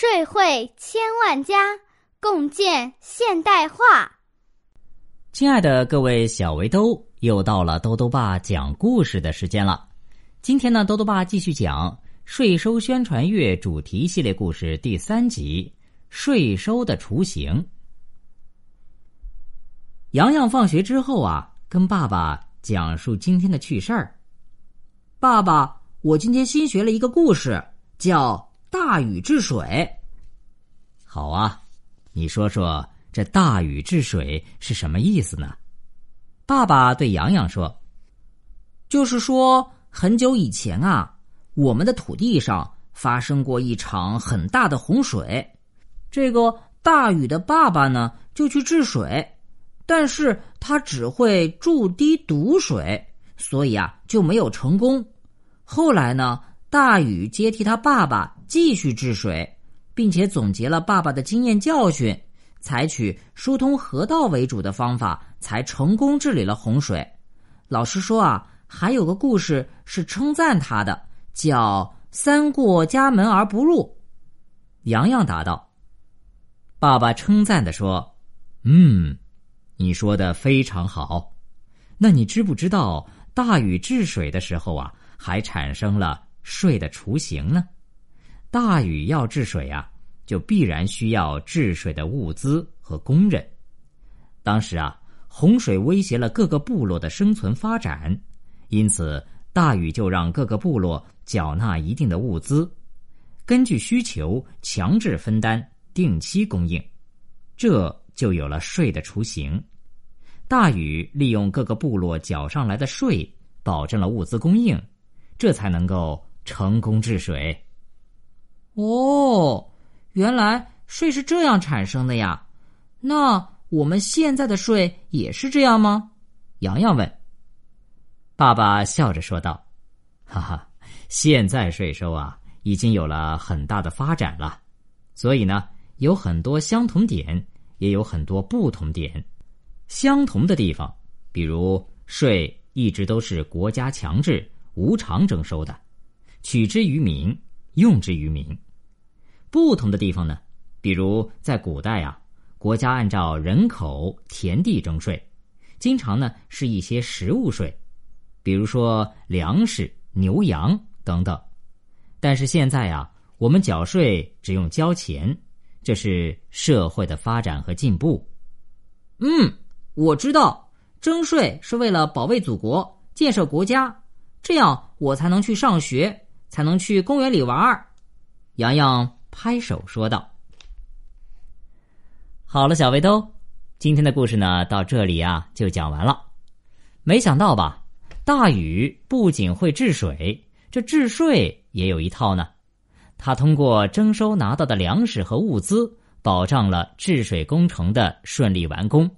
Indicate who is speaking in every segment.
Speaker 1: 税会千万家，共建现代化。
Speaker 2: 亲爱的各位小围兜，又到了兜兜爸讲故事的时间了。今天呢，兜兜爸继续讲税收宣传月主题系列故事第三集《税收的雏形》。洋洋放学之后啊，跟爸爸讲述今天的趣事儿。
Speaker 3: 爸爸，我今天新学了一个故事，叫《大禹治水》。
Speaker 2: 好啊，你说说。这大禹治水是什么意思呢？爸爸对洋洋说：“
Speaker 3: 就是说，很久以前啊，我们的土地上发生过一场很大的洪水。这个大禹的爸爸呢，就去治水，但是他只会筑堤堵水，所以啊，就没有成功。后来呢，大禹接替他爸爸继续治水，并且总结了爸爸的经验教训。”采取疏通河道为主的方法，才成功治理了洪水。老师说啊，还有个故事是称赞他的，叫“三过家门而不入”。
Speaker 2: 洋洋答道：“爸爸称赞的说，嗯，你说的非常好。那你知不知道大禹治水的时候啊，还产生了税的雏形呢？大禹要治水啊。”就必然需要治水的物资和工人。当时啊，洪水威胁了各个部落的生存发展，因此大禹就让各个部落缴纳一定的物资，根据需求强制分担，定期供应，这就有了税的雏形。大禹利用各个部落缴上来的税，保证了物资供应，这才能够成功治水。
Speaker 3: 哦。原来税是这样产生的呀，那我们现在的税也是这样吗？
Speaker 2: 洋洋问。爸爸笑着说道：“哈哈，现在税收啊已经有了很大的发展了，所以呢有很多相同点，也有很多不同点。相同的地方，比如税一直都是国家强制无偿征收的，取之于民，用之于民。”不同的地方呢，比如在古代啊，国家按照人口、田地征税，经常呢是一些实物税，比如说粮食、牛羊等等。但是现在啊，我们缴税只用交钱，这是社会的发展和进步。
Speaker 3: 嗯，我知道，征税是为了保卫祖国、建设国家，这样我才能去上学，才能去公园里玩儿。
Speaker 2: 洋洋。拍手说道：“好了，小围兜，今天的故事呢，到这里啊就讲完了。没想到吧，大禹不仅会治水，这治税也有一套呢。他通过征收拿到的粮食和物资，保障了治水工程的顺利完工。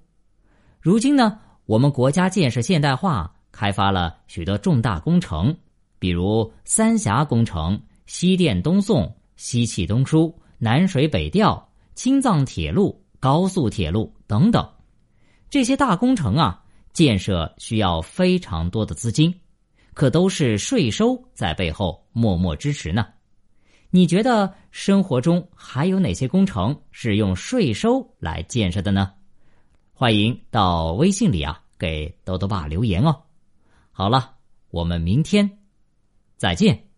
Speaker 2: 如今呢，我们国家建设现代化，开发了许多重大工程，比如三峡工程、西电东送。”西气东输、南水北调、青藏铁路、高速铁路等等，这些大工程啊，建设需要非常多的资金，可都是税收在背后默默支持呢。你觉得生活中还有哪些工程是用税收来建设的呢？欢迎到微信里啊给豆豆爸留言哦。好了，我们明天再见。